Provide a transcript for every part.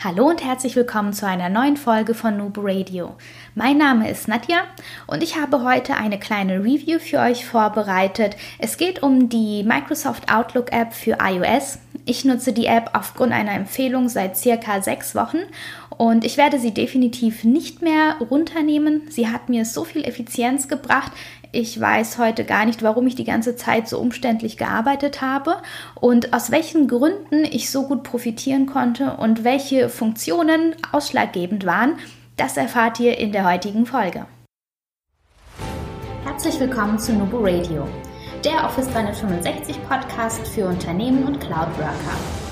Hallo und herzlich willkommen zu einer neuen Folge von Noob Radio. Mein Name ist Nadja und ich habe heute eine kleine Review für euch vorbereitet. Es geht um die Microsoft Outlook App für iOS. Ich nutze die App aufgrund einer Empfehlung seit circa sechs Wochen und ich werde sie definitiv nicht mehr runternehmen. Sie hat mir so viel Effizienz gebracht. Ich weiß heute gar nicht, warum ich die ganze Zeit so umständlich gearbeitet habe und aus welchen Gründen ich so gut profitieren konnte und welche Funktionen ausschlaggebend waren. Das erfahrt ihr in der heutigen Folge. Herzlich willkommen zu Nubo Radio, der Office 365 Podcast für Unternehmen und Cloud Worker.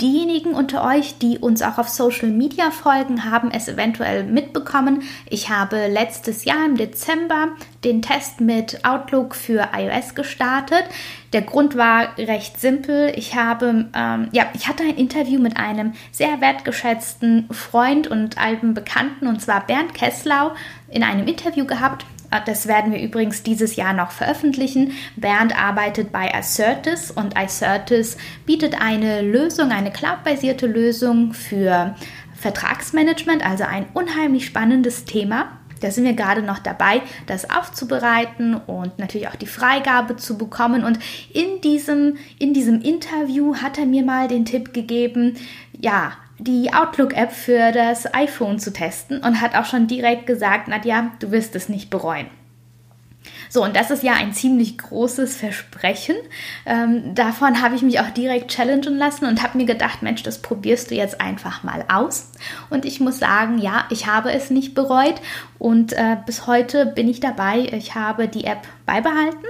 Diejenigen unter euch, die uns auch auf Social Media folgen, haben es eventuell mitbekommen. Ich habe letztes Jahr im Dezember den Test mit Outlook für iOS gestartet. Der Grund war recht simpel. Ich habe, ähm, ja, ich hatte ein Interview mit einem sehr wertgeschätzten Freund und alten Bekannten, und zwar Bernd Kesslau, in einem Interview gehabt das werden wir übrigens dieses Jahr noch veröffentlichen. Bernd arbeitet bei Assertis und Assertis bietet eine Lösung, eine cloudbasierte Lösung für Vertragsmanagement, also ein unheimlich spannendes Thema. Da sind wir gerade noch dabei, das aufzubereiten und natürlich auch die Freigabe zu bekommen. Und in diesem, in diesem Interview hat er mir mal den Tipp gegeben, ja, die Outlook-App für das iPhone zu testen und hat auch schon direkt gesagt, Nadja, du wirst es nicht bereuen. So, und das ist ja ein ziemlich großes Versprechen. Ähm, davon habe ich mich auch direkt challengen lassen und habe mir gedacht, Mensch, das probierst du jetzt einfach mal aus. Und ich muss sagen, ja, ich habe es nicht bereut und äh, bis heute bin ich dabei. Ich habe die App beibehalten.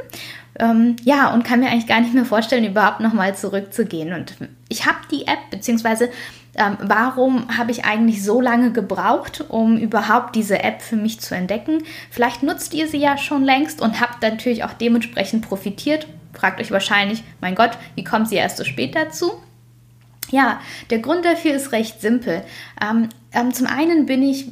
Ähm, ja, und kann mir eigentlich gar nicht mehr vorstellen, überhaupt nochmal zurückzugehen. Und ich habe die App, beziehungsweise ähm, warum habe ich eigentlich so lange gebraucht, um überhaupt diese App für mich zu entdecken? Vielleicht nutzt ihr sie ja schon längst und habt natürlich auch dementsprechend profitiert. Fragt euch wahrscheinlich, mein Gott, wie kommt sie erst so spät dazu? Ja, der Grund dafür ist recht simpel. Ähm, ähm, zum einen bin ich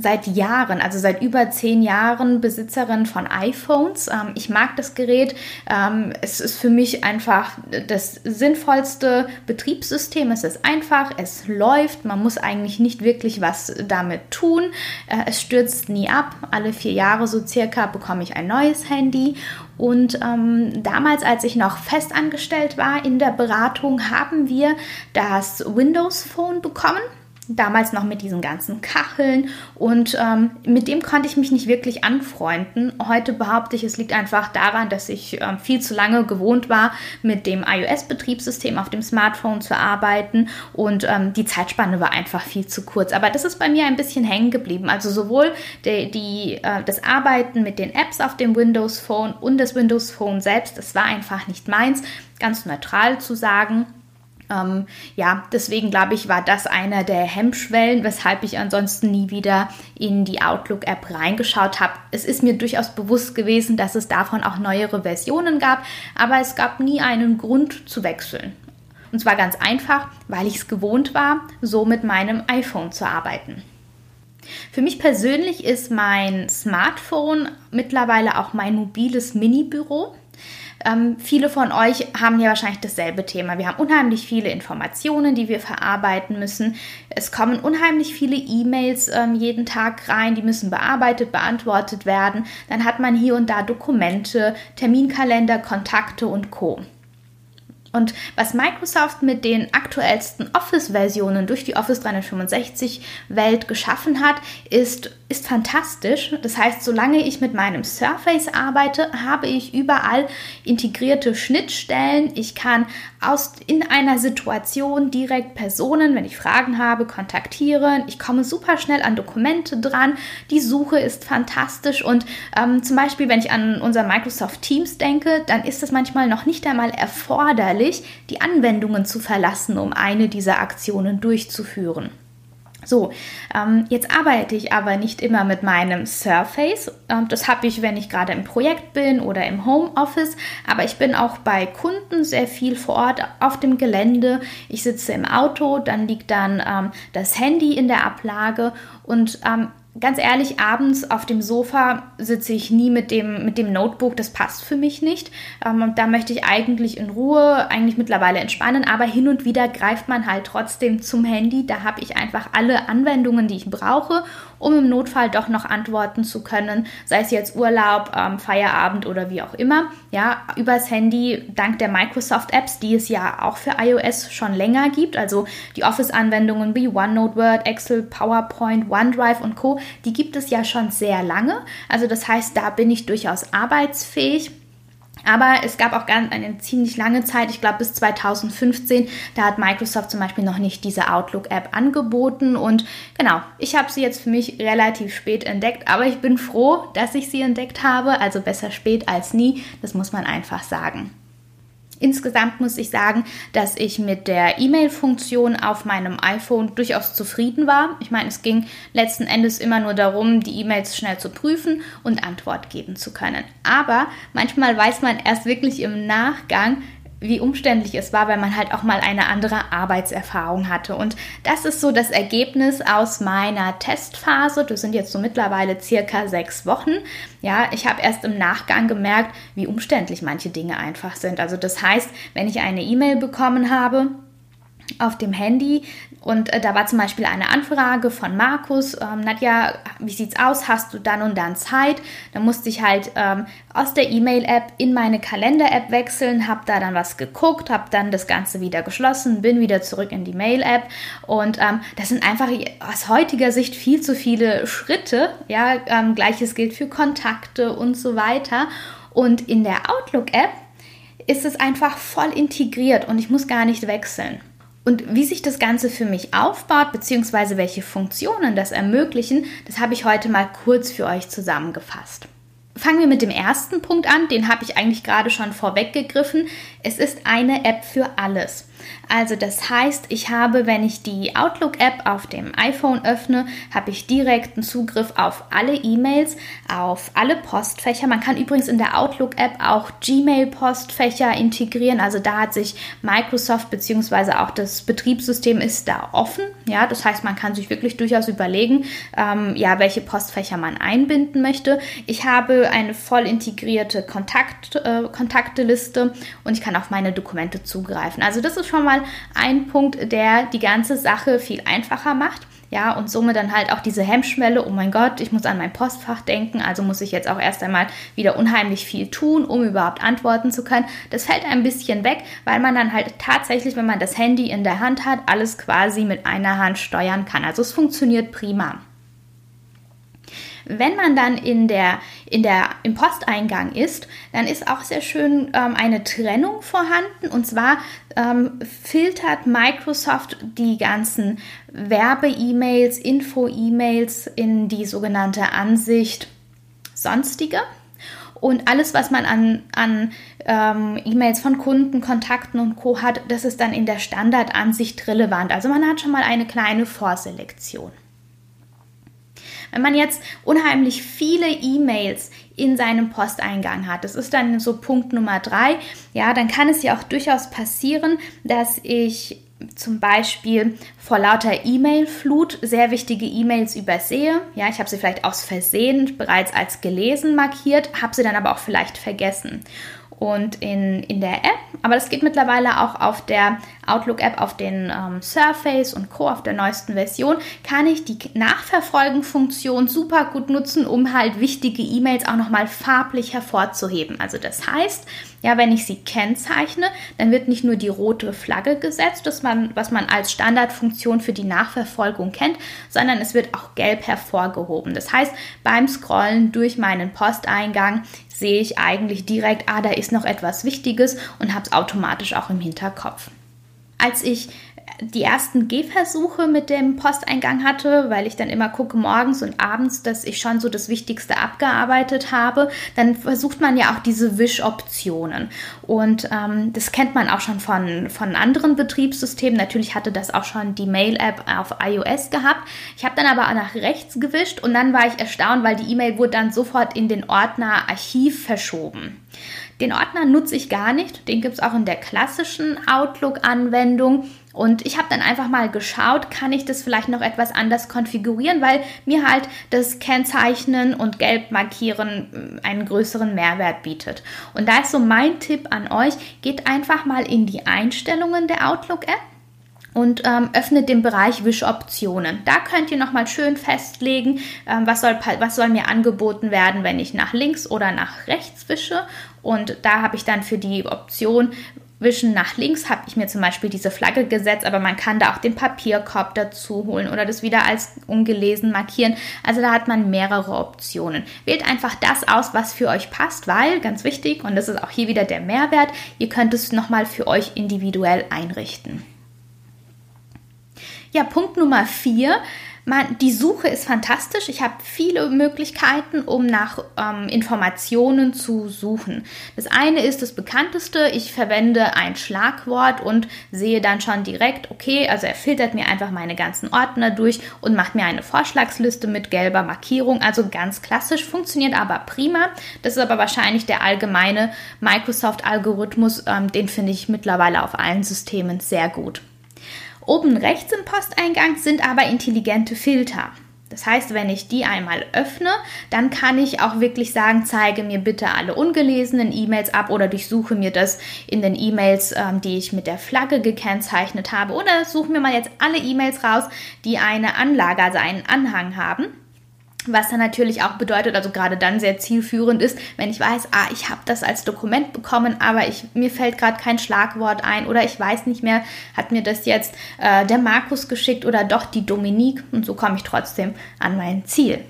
seit Jahren, also seit über zehn Jahren Besitzerin von iPhones. Ähm, ich mag das Gerät. Ähm, es ist für mich einfach das sinnvollste Betriebssystem. Es ist einfach, es läuft. Man muss eigentlich nicht wirklich was damit tun. Äh, es stürzt nie ab. Alle vier Jahre so circa bekomme ich ein neues Handy. Und ähm, damals, als ich noch festangestellt war in der Beratung, haben wir das Windows Phone bekommen damals noch mit diesen ganzen Kacheln und ähm, mit dem konnte ich mich nicht wirklich anfreunden. Heute behaupte ich, es liegt einfach daran, dass ich ähm, viel zu lange gewohnt war, mit dem iOS-Betriebssystem auf dem Smartphone zu arbeiten und ähm, die Zeitspanne war einfach viel zu kurz. Aber das ist bei mir ein bisschen hängen geblieben. Also sowohl die, die äh, das Arbeiten mit den Apps auf dem Windows Phone und das Windows Phone selbst, das war einfach nicht meins. Ganz neutral zu sagen. Ähm, ja, deswegen glaube ich, war das einer der Hemmschwellen, weshalb ich ansonsten nie wieder in die Outlook-App reingeschaut habe. Es ist mir durchaus bewusst gewesen, dass es davon auch neuere Versionen gab, aber es gab nie einen Grund zu wechseln. Und zwar ganz einfach, weil ich es gewohnt war, so mit meinem iPhone zu arbeiten. Für mich persönlich ist mein Smartphone mittlerweile auch mein mobiles Mini-Büro. Ähm, viele von euch haben ja wahrscheinlich dasselbe Thema. Wir haben unheimlich viele Informationen, die wir verarbeiten müssen. Es kommen unheimlich viele E-Mails ähm, jeden Tag rein, die müssen bearbeitet, beantwortet werden. Dann hat man hier und da Dokumente, Terminkalender, Kontakte und Co. Und was Microsoft mit den aktuellsten Office-Versionen durch die Office 365-Welt geschaffen hat, ist, ist fantastisch. Das heißt, solange ich mit meinem Surface arbeite, habe ich überall integrierte Schnittstellen. Ich kann aus, in einer Situation direkt Personen, wenn ich Fragen habe, kontaktieren. Ich komme super schnell an Dokumente dran. Die Suche ist fantastisch. Und ähm, zum Beispiel, wenn ich an unser Microsoft Teams denke, dann ist es manchmal noch nicht einmal erforderlich, die Anwendungen zu verlassen, um eine dieser Aktionen durchzuführen. So, ähm, jetzt arbeite ich aber nicht immer mit meinem Surface. Ähm, das habe ich, wenn ich gerade im Projekt bin oder im Homeoffice. Aber ich bin auch bei Kunden sehr viel vor Ort auf dem Gelände. Ich sitze im Auto, dann liegt dann ähm, das Handy in der Ablage und ähm, ganz ehrlich, abends auf dem Sofa sitze ich nie mit dem, mit dem Notebook, das passt für mich nicht. Ähm, da möchte ich eigentlich in Ruhe, eigentlich mittlerweile entspannen, aber hin und wieder greift man halt trotzdem zum Handy. Da habe ich einfach alle Anwendungen, die ich brauche um im Notfall doch noch antworten zu können, sei es jetzt Urlaub, ähm, Feierabend oder wie auch immer. Ja, übers Handy, dank der Microsoft Apps, die es ja auch für iOS schon länger gibt, also die Office-Anwendungen wie OneNote, Word, Excel, PowerPoint, OneDrive und Co., die gibt es ja schon sehr lange. Also das heißt, da bin ich durchaus arbeitsfähig. Aber es gab auch ganz eine ziemlich lange Zeit, ich glaube bis 2015, da hat Microsoft zum Beispiel noch nicht diese Outlook-App angeboten. Und genau, ich habe sie jetzt für mich relativ spät entdeckt, aber ich bin froh, dass ich sie entdeckt habe. Also besser spät als nie, das muss man einfach sagen. Insgesamt muss ich sagen, dass ich mit der E-Mail-Funktion auf meinem iPhone durchaus zufrieden war. Ich meine, es ging letzten Endes immer nur darum, die E-Mails schnell zu prüfen und Antwort geben zu können. Aber manchmal weiß man erst wirklich im Nachgang, wie umständlich es war, weil man halt auch mal eine andere Arbeitserfahrung hatte. Und das ist so das Ergebnis aus meiner Testphase. Das sind jetzt so mittlerweile circa sechs Wochen. Ja, ich habe erst im Nachgang gemerkt, wie umständlich manche Dinge einfach sind. Also das heißt, wenn ich eine E-Mail bekommen habe, auf dem Handy, und äh, da war zum Beispiel eine Anfrage von Markus, ähm, Nadja, wie sieht's aus? Hast du dann und dann Zeit? Da musste ich halt ähm, aus der E-Mail-App in meine Kalender-App wechseln, habe da dann was geguckt, habe dann das Ganze wieder geschlossen, bin wieder zurück in die Mail-App und ähm, das sind einfach aus heutiger Sicht viel zu viele Schritte. Ja, ähm, gleiches gilt für Kontakte und so weiter. Und in der Outlook-App ist es einfach voll integriert und ich muss gar nicht wechseln. Und wie sich das Ganze für mich aufbaut, beziehungsweise welche Funktionen das ermöglichen, das habe ich heute mal kurz für euch zusammengefasst. Fangen wir mit dem ersten Punkt an, den habe ich eigentlich gerade schon vorweggegriffen. Es ist eine App für alles. Also das heißt, ich habe, wenn ich die Outlook-App auf dem iPhone öffne, habe ich direkten Zugriff auf alle E-Mails, auf alle Postfächer. Man kann übrigens in der Outlook-App auch Gmail-Postfächer integrieren. Also da hat sich Microsoft bzw. auch das Betriebssystem ist da offen. Ja, das heißt, man kann sich wirklich durchaus überlegen, ähm, ja, welche Postfächer man einbinden möchte. Ich habe eine voll integrierte Kontakt, äh, Kontakteliste und ich kann auf meine Dokumente zugreifen. Also das ist schon mal ein Punkt, der die ganze Sache viel einfacher macht. Ja, und somit dann halt auch diese Hemmschwelle, oh mein Gott, ich muss an mein Postfach denken, also muss ich jetzt auch erst einmal wieder unheimlich viel tun, um überhaupt antworten zu können. Das fällt ein bisschen weg, weil man dann halt tatsächlich, wenn man das Handy in der Hand hat, alles quasi mit einer Hand steuern kann. Also es funktioniert prima. Wenn man dann in der, in der, im Posteingang ist, dann ist auch sehr schön ähm, eine Trennung vorhanden. Und zwar ähm, filtert Microsoft die ganzen Werbe-E-Mails, Info-E-Mails in die sogenannte Ansicht Sonstige. Und alles, was man an, an ähm, E-Mails von Kunden, Kontakten und Co. hat, das ist dann in der Standardansicht relevant. Also man hat schon mal eine kleine Vorselektion. Wenn man jetzt unheimlich viele E-Mails in seinem Posteingang hat, das ist dann so Punkt Nummer drei, ja, dann kann es ja auch durchaus passieren, dass ich zum Beispiel vor lauter E-Mail-Flut sehr wichtige E-Mails übersehe. Ja, ich habe sie vielleicht aus Versehen bereits als gelesen markiert, habe sie dann aber auch vielleicht vergessen und in, in der App. Aber das geht mittlerweile auch auf der Outlook-App, auf den ähm, Surface und Co. auf der neuesten Version, kann ich die Nachverfolgen-Funktion super gut nutzen, um halt wichtige E-Mails auch nochmal farblich hervorzuheben. Also das heißt, ja, wenn ich sie kennzeichne, dann wird nicht nur die rote Flagge gesetzt, das man, was man als Standardfunktion für die Nachverfolgung kennt, sondern es wird auch gelb hervorgehoben. Das heißt, beim Scrollen durch meinen Posteingang sehe ich eigentlich direkt, ah, da ist noch etwas Wichtiges und habe es automatisch auch im Hinterkopf. Als ich die ersten Gehversuche mit dem Posteingang hatte, weil ich dann immer gucke morgens und abends, dass ich schon so das Wichtigste abgearbeitet habe, dann versucht man ja auch diese Wischoptionen. Und ähm, das kennt man auch schon von, von anderen Betriebssystemen. Natürlich hatte das auch schon die Mail-App auf iOS gehabt. Ich habe dann aber auch nach rechts gewischt und dann war ich erstaunt, weil die E-Mail wurde dann sofort in den Ordner Archiv verschoben. Den Ordner nutze ich gar nicht. Den gibt es auch in der klassischen Outlook-Anwendung. Und ich habe dann einfach mal geschaut, kann ich das vielleicht noch etwas anders konfigurieren, weil mir halt das Kennzeichnen und Gelb markieren äh, einen größeren Mehrwert bietet. Und da ist so mein Tipp an euch, geht einfach mal in die Einstellungen der Outlook-App und ähm, öffnet den Bereich Wischoptionen. Da könnt ihr nochmal schön festlegen, ähm, was, soll, was soll mir angeboten werden, wenn ich nach links oder nach rechts wische. Und da habe ich dann für die Option Wischen nach links habe ich mir zum Beispiel diese Flagge gesetzt, aber man kann da auch den Papierkorb dazu holen oder das wieder als ungelesen markieren. Also da hat man mehrere Optionen. Wählt einfach das aus, was für euch passt, weil, ganz wichtig, und das ist auch hier wieder der Mehrwert, ihr könnt es nochmal für euch individuell einrichten. Ja, Punkt Nummer vier. Man, die Suche ist fantastisch. Ich habe viele Möglichkeiten, um nach ähm, Informationen zu suchen. Das eine ist das bekannteste. Ich verwende ein Schlagwort und sehe dann schon direkt, okay, also er filtert mir einfach meine ganzen Ordner durch und macht mir eine Vorschlagsliste mit gelber Markierung. Also ganz klassisch, funktioniert aber prima. Das ist aber wahrscheinlich der allgemeine Microsoft-Algorithmus. Ähm, den finde ich mittlerweile auf allen Systemen sehr gut. Oben rechts im Posteingang sind aber intelligente Filter. Das heißt, wenn ich die einmal öffne, dann kann ich auch wirklich sagen, zeige mir bitte alle ungelesenen E-Mails ab oder durchsuche mir das in den E-Mails, ähm, die ich mit der Flagge gekennzeichnet habe. Oder suche mir mal jetzt alle E-Mails raus, die eine Anlage, also einen Anhang haben. Was dann natürlich auch bedeutet, also gerade dann sehr zielführend ist, wenn ich weiß, ah, ich habe das als Dokument bekommen, aber ich, mir fällt gerade kein Schlagwort ein oder ich weiß nicht mehr, hat mir das jetzt äh, der Markus geschickt oder doch die Dominique und so komme ich trotzdem an mein Ziel.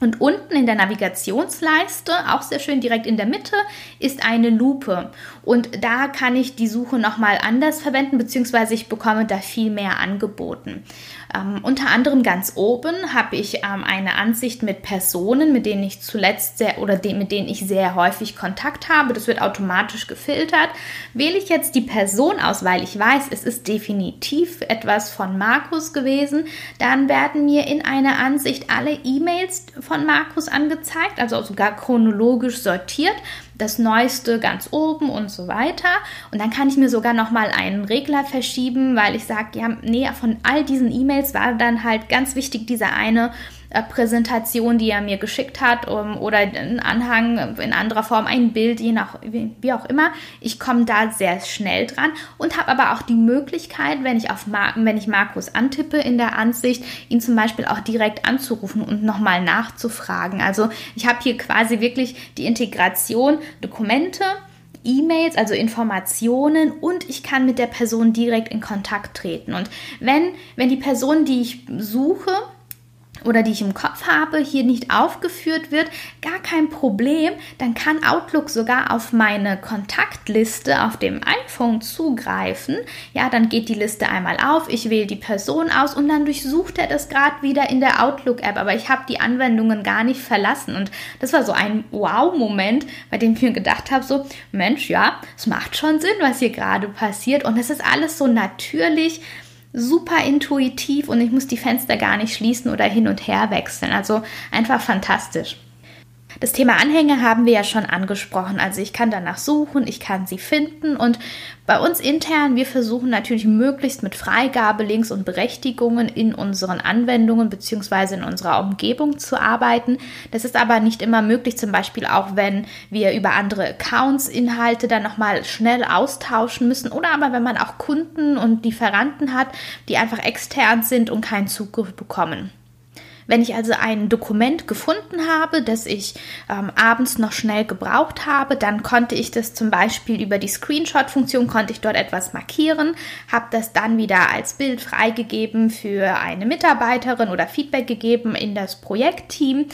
Und unten in der Navigationsleiste, auch sehr schön direkt in der Mitte, ist eine Lupe. Und da kann ich die Suche nochmal anders verwenden, beziehungsweise ich bekomme da viel mehr angeboten. Ähm, unter anderem ganz oben habe ich ähm, eine Ansicht mit Personen, mit denen ich zuletzt sehr oder de mit denen ich sehr häufig Kontakt habe. Das wird automatisch gefiltert. Wähle ich jetzt die Person aus, weil ich weiß, es ist definitiv etwas von Markus gewesen, dann werden mir in einer Ansicht alle E-Mails von Markus angezeigt, also sogar chronologisch sortiert das Neueste ganz oben und so weiter. Und dann kann ich mir sogar noch mal einen Regler verschieben, weil ich sage, ja, nee, von all diesen E-Mails war dann halt ganz wichtig dieser eine Präsentation, die er mir geschickt hat oder ein Anhang in anderer Form, ein Bild, je nach, wie auch immer. Ich komme da sehr schnell dran und habe aber auch die Möglichkeit, wenn ich, auf Mar wenn ich Markus antippe in der Ansicht, ihn zum Beispiel auch direkt anzurufen und nochmal nachzufragen. Also ich habe hier quasi wirklich die Integration Dokumente, E-Mails, also Informationen und ich kann mit der Person direkt in Kontakt treten. Und wenn, wenn die Person, die ich suche, oder die ich im Kopf habe, hier nicht aufgeführt wird, gar kein Problem. Dann kann Outlook sogar auf meine Kontaktliste auf dem iPhone zugreifen. Ja, dann geht die Liste einmal auf, ich wähle die Person aus und dann durchsucht er das gerade wieder in der Outlook-App. Aber ich habe die Anwendungen gar nicht verlassen. Und das war so ein Wow-Moment, bei dem ich mir gedacht habe, so, Mensch, ja, es macht schon Sinn, was hier gerade passiert. Und es ist alles so natürlich super intuitiv und ich muss die Fenster gar nicht schließen oder hin und her wechseln. Also einfach fantastisch. Das Thema Anhänge haben wir ja schon angesprochen. Also ich kann danach suchen, ich kann sie finden und bei uns intern, wir versuchen natürlich möglichst mit Freigabelinks und Berechtigungen in unseren Anwendungen bzw. in unserer Umgebung zu arbeiten. Das ist aber nicht immer möglich, zum Beispiel auch wenn wir über andere Accounts Inhalte dann nochmal schnell austauschen müssen oder aber wenn man auch Kunden und Lieferanten hat, die einfach extern sind und keinen Zugriff bekommen. Wenn ich also ein Dokument gefunden habe, das ich ähm, abends noch schnell gebraucht habe, dann konnte ich das zum Beispiel über die Screenshot-Funktion, konnte ich dort etwas markieren, habe das dann wieder als Bild freigegeben für eine Mitarbeiterin oder Feedback gegeben in das Projektteam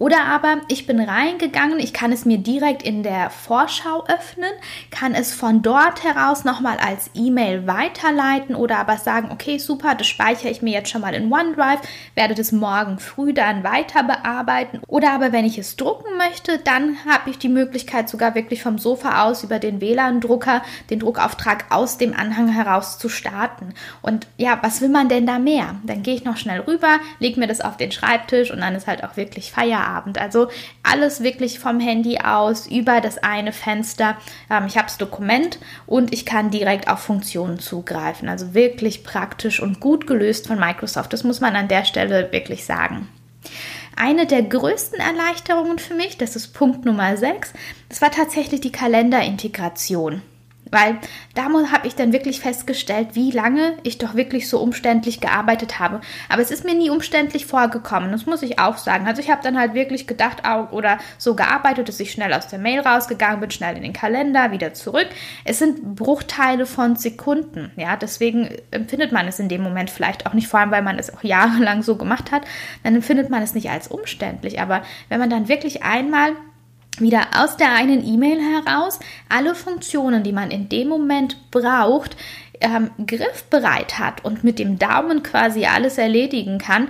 Oder aber ich bin reingegangen, ich kann es mir direkt in der Vorschau öffnen, kann es von dort heraus nochmal als E-Mail weiterleiten oder aber sagen, okay, super, das speichere ich mir jetzt schon mal in OneDrive, werde das morgen früh dann weiter bearbeiten. Oder aber wenn ich es drucken möchte, dann habe ich die Möglichkeit sogar wirklich vom Sofa aus über den WLAN-Drucker den Druckauftrag aus dem Anhang heraus zu starten. Und ja, was will man denn da mehr? Dann gehe ich noch schnell rüber, lege mir das auf den Schreibtisch und dann ist halt auch wirklich Feierabend. Abend. Also alles wirklich vom Handy aus über das eine Fenster. Ähm, ich habe das Dokument und ich kann direkt auf Funktionen zugreifen. Also wirklich praktisch und gut gelöst von Microsoft. Das muss man an der Stelle wirklich sagen. Eine der größten Erleichterungen für mich, das ist Punkt Nummer 6, das war tatsächlich die Kalenderintegration. Weil da habe ich dann wirklich festgestellt, wie lange ich doch wirklich so umständlich gearbeitet habe. Aber es ist mir nie umständlich vorgekommen, das muss ich auch sagen. Also ich habe dann halt wirklich gedacht oder so gearbeitet, dass ich schnell aus der Mail rausgegangen bin, schnell in den Kalender, wieder zurück. Es sind Bruchteile von Sekunden. Ja, deswegen empfindet man es in dem Moment vielleicht auch nicht, vor allem weil man es auch jahrelang so gemacht hat, dann empfindet man es nicht als umständlich. Aber wenn man dann wirklich einmal wieder aus der einen E-Mail heraus alle Funktionen, die man in dem Moment braucht, ähm, griffbereit hat und mit dem Daumen quasi alles erledigen kann,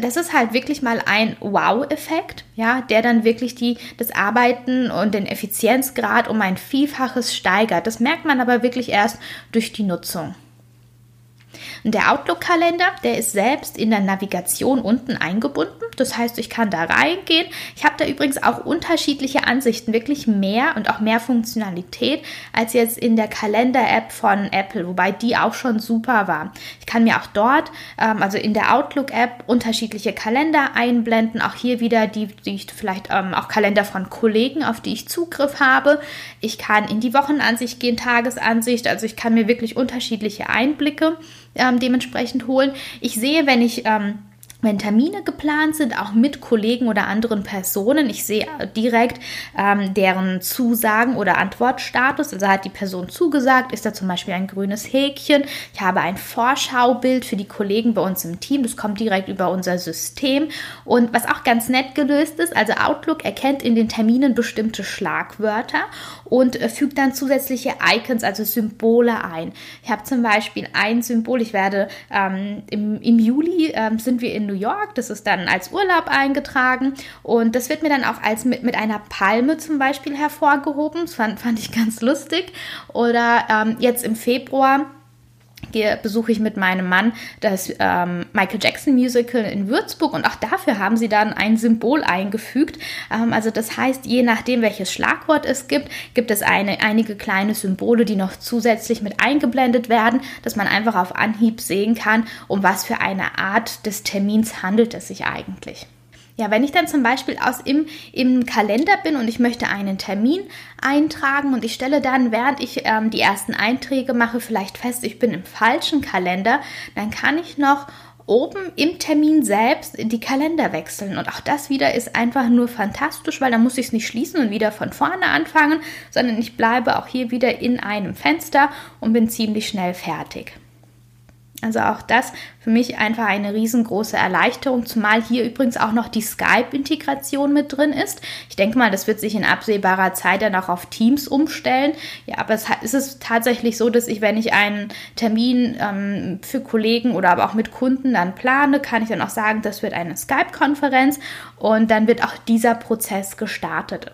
das ist halt wirklich mal ein Wow-Effekt, ja, der dann wirklich die, das Arbeiten und den Effizienzgrad um ein Vielfaches steigert. Das merkt man aber wirklich erst durch die Nutzung. Der Outlook-Kalender, der ist selbst in der Navigation unten eingebunden. Das heißt, ich kann da reingehen. Ich habe da übrigens auch unterschiedliche Ansichten, wirklich mehr und auch mehr Funktionalität als jetzt in der Kalender-App von Apple, wobei die auch schon super war. Ich kann mir auch dort, ähm, also in der Outlook-App, unterschiedliche Kalender einblenden. Auch hier wieder die, die ich vielleicht ähm, auch Kalender von Kollegen, auf die ich Zugriff habe. Ich kann in die Wochenansicht gehen, Tagesansicht. Also ich kann mir wirklich unterschiedliche Einblicke ähm, dementsprechend holen. Ich sehe, wenn ich ähm, wenn Termine geplant sind, auch mit Kollegen oder anderen Personen. Ich sehe direkt ähm, deren Zusagen oder Antwortstatus. Also hat die Person zugesagt, ist da zum Beispiel ein grünes Häkchen. Ich habe ein Vorschaubild für die Kollegen bei uns im Team. Das kommt direkt über unser System. Und was auch ganz nett gelöst ist, also Outlook erkennt in den Terminen bestimmte Schlagwörter und äh, fügt dann zusätzliche Icons, also Symbole ein. Ich habe zum Beispiel ein Symbol, ich werde ähm, im, im Juli ähm, sind wir in New York, das ist dann als Urlaub eingetragen und das wird mir dann auch als mit, mit einer Palme zum Beispiel hervorgehoben. Das fand, fand ich ganz lustig. Oder ähm, jetzt im Februar gehe, besuche ich mit meinem Mann das ähm, Michael Jackson Musical in Würzburg und auch dafür haben sie dann ein Symbol eingefügt. Ähm, also das heißt, je nachdem, welches Schlagwort es gibt, gibt es eine, einige kleine Symbole, die noch zusätzlich mit eingeblendet werden, dass man einfach auf Anhieb sehen kann, um was für eine Art des Termins handelt es sich eigentlich. Ja, wenn ich dann zum Beispiel aus im, im Kalender bin und ich möchte einen Termin eintragen und ich stelle dann, während ich ähm, die ersten Einträge mache, vielleicht fest, ich bin im falschen Kalender, dann kann ich noch oben im Termin selbst die Kalender wechseln. Und auch das wieder ist einfach nur fantastisch, weil dann muss ich es nicht schließen und wieder von vorne anfangen, sondern ich bleibe auch hier wieder in einem Fenster und bin ziemlich schnell fertig. Also auch das für mich einfach eine riesengroße Erleichterung, zumal hier übrigens auch noch die Skype-Integration mit drin ist. Ich denke mal, das wird sich in absehbarer Zeit dann auch auf Teams umstellen. Ja, aber es ist tatsächlich so, dass ich, wenn ich einen Termin ähm, für Kollegen oder aber auch mit Kunden dann plane, kann ich dann auch sagen, das wird eine Skype-Konferenz und dann wird auch dieser Prozess gestartet.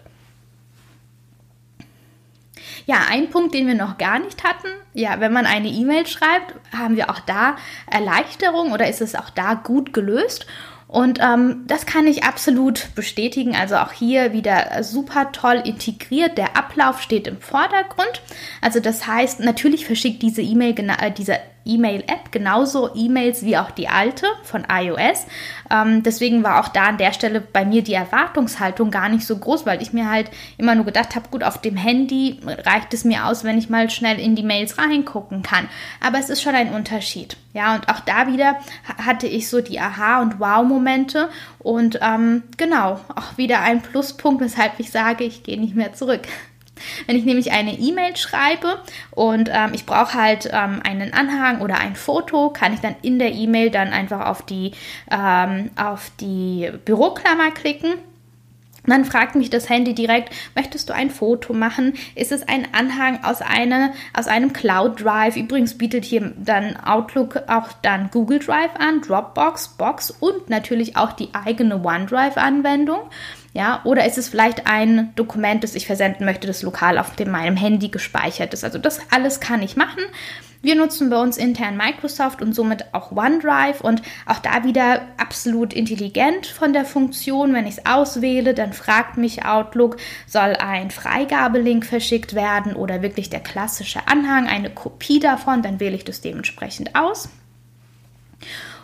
Ja, ein Punkt, den wir noch gar nicht hatten, ja, wenn man eine E-Mail schreibt, haben wir auch da Erleichterung oder ist es auch da gut gelöst? Und ähm, das kann ich absolut bestätigen. Also auch hier wieder super toll integriert. Der Ablauf steht im Vordergrund. Also das heißt, natürlich verschickt diese E-Mail, äh, diese E-Mail-App genauso E-Mails wie auch die alte von iOS. Ähm, deswegen war auch da an der Stelle bei mir die Erwartungshaltung gar nicht so groß, weil ich mir halt immer nur gedacht habe, gut, auf dem Handy reicht es mir aus, wenn ich mal schnell in die Mails reingucken kann. Aber es ist schon ein Unterschied. Ja, und auch da wieder hatte ich so die Aha- und Wow-Momente und ähm, genau, auch wieder ein Pluspunkt, weshalb ich sage, ich gehe nicht mehr zurück. Wenn ich nämlich eine E-Mail schreibe und ähm, ich brauche halt ähm, einen Anhang oder ein Foto, kann ich dann in der E-Mail dann einfach auf die, ähm, auf die Büroklammer klicken dann fragt mich das Handy direkt, möchtest du ein Foto machen? Ist es ein Anhang aus, eine, aus einem Cloud Drive? Übrigens bietet hier dann Outlook auch dann Google Drive an, Dropbox, Box und natürlich auch die eigene OneDrive-Anwendung. Ja, oder ist es vielleicht ein Dokument, das ich versenden möchte, das lokal auf dem, meinem Handy gespeichert ist? Also das alles kann ich machen. Wir nutzen bei uns intern Microsoft und somit auch OneDrive und auch da wieder absolut intelligent von der Funktion. Wenn ich es auswähle, dann fragt mich Outlook, soll ein Freigabelink verschickt werden oder wirklich der klassische Anhang, eine Kopie davon, dann wähle ich das dementsprechend aus.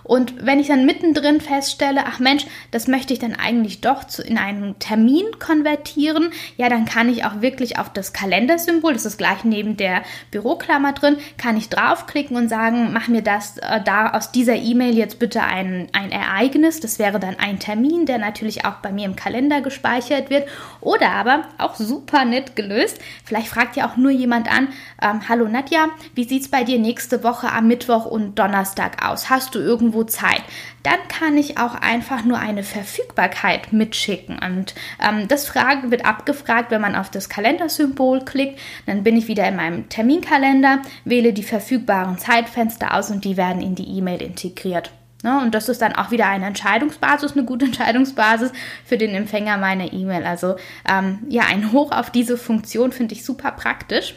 Und wenn ich dann mittendrin feststelle, ach Mensch, das möchte ich dann eigentlich doch zu, in einen Termin konvertieren, ja, dann kann ich auch wirklich auf das Kalendersymbol, das ist gleich neben der Büroklammer drin, kann ich draufklicken und sagen, mach mir das äh, da aus dieser E-Mail jetzt bitte ein, ein Ereignis. Das wäre dann ein Termin, der natürlich auch bei mir im Kalender gespeichert wird. Oder aber auch super nett gelöst. Vielleicht fragt ja auch nur jemand an, ähm, hallo Nadja, wie sieht es bei dir nächste Woche am Mittwoch und Donnerstag aus? Hast du irgendwo irgendwo Zeit, dann kann ich auch einfach nur eine Verfügbarkeit mitschicken. Und ähm, das Fragen wird abgefragt, wenn man auf das Kalendersymbol klickt. Dann bin ich wieder in meinem Terminkalender, wähle die verfügbaren Zeitfenster aus und die werden in die E-Mail integriert. Ne? Und das ist dann auch wieder eine Entscheidungsbasis, eine gute Entscheidungsbasis für den Empfänger meiner E-Mail. Also ähm, ja, ein Hoch auf diese Funktion finde ich super praktisch.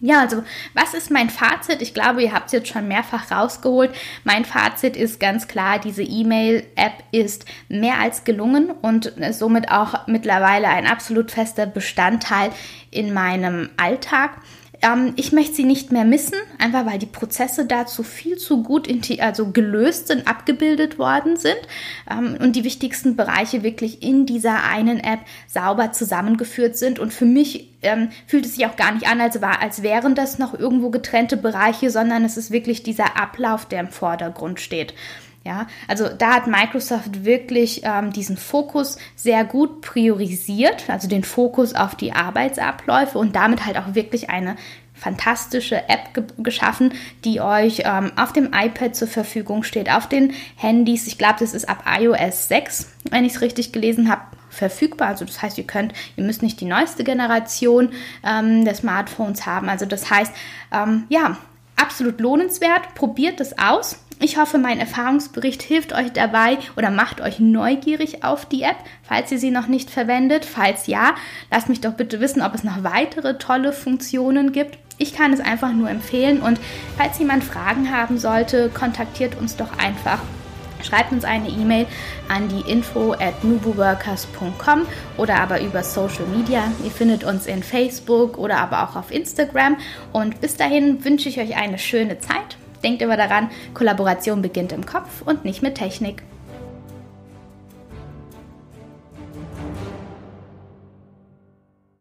Ja, also was ist mein Fazit? Ich glaube, ihr habt es jetzt schon mehrfach rausgeholt. Mein Fazit ist ganz klar, diese E-Mail-App ist mehr als gelungen und somit auch mittlerweile ein absolut fester Bestandteil in meinem Alltag. Ähm, ich möchte sie nicht mehr missen, einfach weil die Prozesse dazu viel zu gut also gelöst sind, abgebildet worden sind ähm, und die wichtigsten Bereiche wirklich in dieser einen App sauber zusammengeführt sind. Und für mich ähm, fühlt es sich auch gar nicht an, als, als wären das noch irgendwo getrennte Bereiche, sondern es ist wirklich dieser Ablauf, der im Vordergrund steht. Ja, also da hat Microsoft wirklich ähm, diesen Fokus sehr gut priorisiert, also den Fokus auf die Arbeitsabläufe und damit halt auch wirklich eine fantastische App ge geschaffen, die euch ähm, auf dem iPad zur Verfügung steht, auf den Handys. Ich glaube, das ist ab iOS 6, wenn ich es richtig gelesen habe, verfügbar. Also das heißt, ihr könnt, ihr müsst nicht die neueste Generation ähm, der Smartphones haben. Also das heißt, ähm, ja, absolut lohnenswert. Probiert es aus. Ich hoffe, mein Erfahrungsbericht hilft euch dabei oder macht euch neugierig auf die App, falls ihr sie noch nicht verwendet. Falls ja, lasst mich doch bitte wissen, ob es noch weitere tolle Funktionen gibt. Ich kann es einfach nur empfehlen und falls jemand Fragen haben sollte, kontaktiert uns doch einfach. Schreibt uns eine E-Mail an die info at nubuworkers.com oder aber über Social Media. Ihr findet uns in Facebook oder aber auch auf Instagram. Und bis dahin wünsche ich euch eine schöne Zeit. Denkt immer daran, Kollaboration beginnt im Kopf und nicht mit Technik.